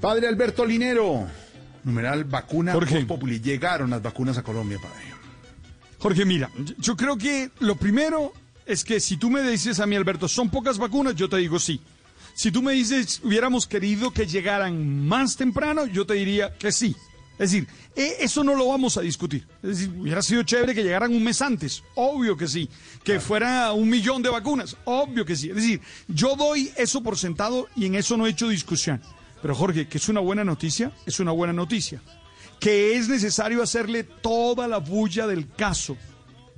Padre Alberto Linero, numeral vacuna Jorge. Populi. Llegaron las vacunas a Colombia, padre. Jorge, mira, yo creo que lo primero es que si tú me dices a mí, Alberto, son pocas vacunas, yo te digo sí. Si tú me dices, hubiéramos querido que llegaran más temprano, yo te diría que sí. Es decir, e- eso no lo vamos a discutir. Es decir, hubiera sido chévere que llegaran un mes antes, obvio que sí. Que fuera un millón de vacunas, obvio que sí. Es decir, yo doy eso por sentado y en eso no he hecho discusión. Pero Jorge, que es una buena noticia, es una buena noticia. Que es necesario hacerle toda la bulla del caso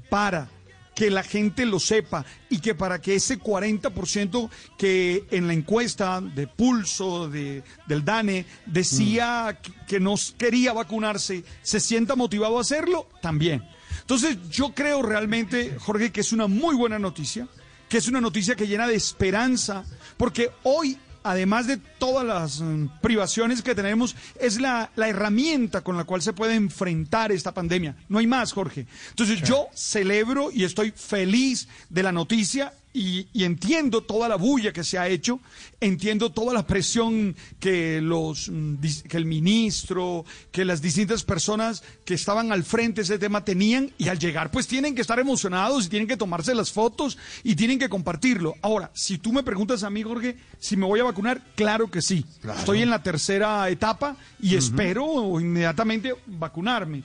para que la gente lo sepa y que para que ese 40% que en la encuesta de pulso de, del DANE decía que- que no quería vacunarse, se sienta motivado a hacerlo, también. Entonces yo creo realmente, Jorge, que es una muy buena noticia, que es una noticia que llena de esperanza, porque hoy además de todas las mm, privaciones que tenemos, es la, la herramienta con la cual se puede enfrentar esta pandemia. No hay más, Jorge. Entonces yo celebro y estoy feliz de la noticia y, y entiendo toda la bulla que se ha hecho, entiendo toda la presión que, los, mm, que el ministro, que las distintas personas que estaban al frente de ese tema tenían y al llegar pues tienen que estar emocionados y tienen que tomarse las fotos y tienen que compartirlo. Ahora, si tú me preguntas a mí, Jorge, si me voy a vacunar, claro que sí. Estoy en la tercera etapa y espero inmediatamente vacunarme.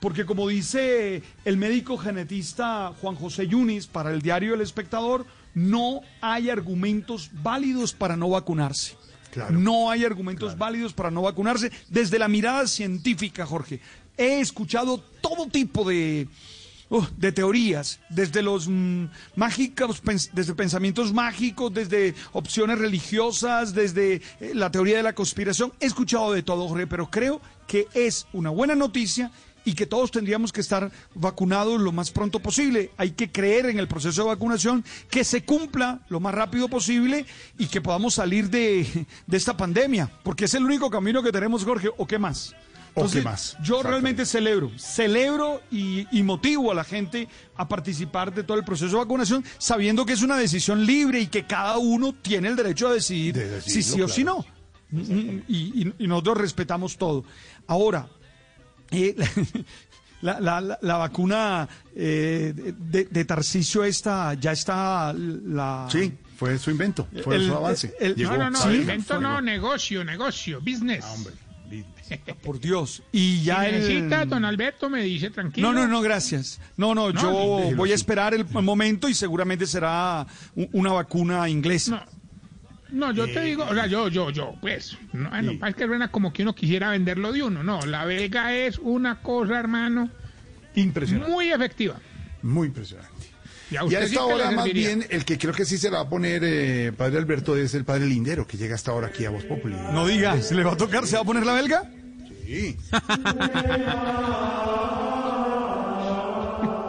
Porque como dice el médico genetista Juan José Yunis para el diario El Espectador, no hay argumentos válidos para no vacunarse. Claro. No hay argumentos válidos para no vacunarse desde la mirada científica, Jorge. He escuchado todo tipo de, uh, de teorías, desde los mm, mágicos, pens- desde pensamientos mágicos, desde opciones religiosas, desde eh, la teoría de la conspiración. He escuchado de todo, Jorge, pero creo que es una buena noticia y que todos tendríamos que estar vacunados lo más pronto posible. Hay que creer en el proceso de vacunación, que se cumpla lo más rápido posible y que podamos salir de, de esta pandemia, porque es el único camino que tenemos, Jorge, ¿o qué más? ¿O qué más? Yo realmente celebro, celebro y, y motivo a la gente a participar de todo el proceso de vacunación, sabiendo que es una decisión libre y que cada uno tiene el derecho a decidir De si sí o si no. Mm, Y, y- y nosotros respetamos todo. Ahora, eh, la, la- la- la vacuna eh, de, de Tarcisio esta ya está la Sí, fue su invento, fue El- su avance. el- Llegó. No, no, no, ¿Sí? invento no, negocio, negocio, business. Ah, hombre. por Dios y ya si el- necesita, don Alberto me dice tranquilo. No, no, no, gracias. No, no, No, yo voy a esperar el momento y seguramente será una vacuna inglesa. No. Yo te digo, o sea, yo, yo, yo, pues, no, bueno, es que suena como que uno quisiera venderlo de uno, no, la belga es una cosa, hermano, Impresionante. muy efectiva. Muy impresionante. Y a Y a sí esta hora, más bien, el que creo que sí se la va a poner, eh, padre Alberto, es el padre Lindero, que llega hasta ahora aquí a Voz Populi. No digas, ¿le va a tocar? ¿Se va a poner la belga? Sí.